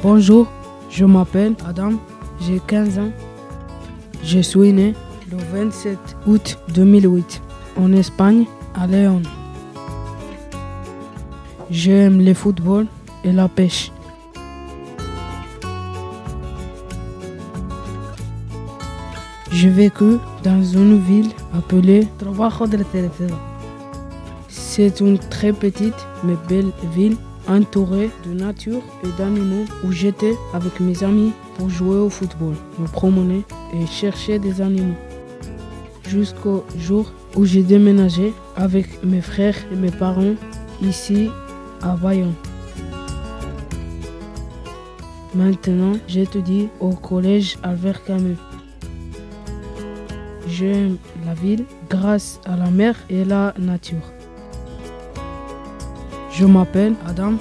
Bonjour, je m'appelle Adam, j'ai 15 ans. Je suis né le 27 août 2008 en Espagne, à Léon. J'aime le football et la pêche. J'ai vécu dans une ville appelée Trabajo de la. C'est une très petite mais belle ville entourée de nature et d'animaux où j'étais avec mes amis pour jouer au football, me promener et chercher des animaux. Jusqu'au jour où j'ai déménagé avec mes frères et mes parents ici à Bayonne. Maintenant, j'étudie au collège Albert Camus. J'aime la ville grâce à la mer et la nature. Je m'appelle Adam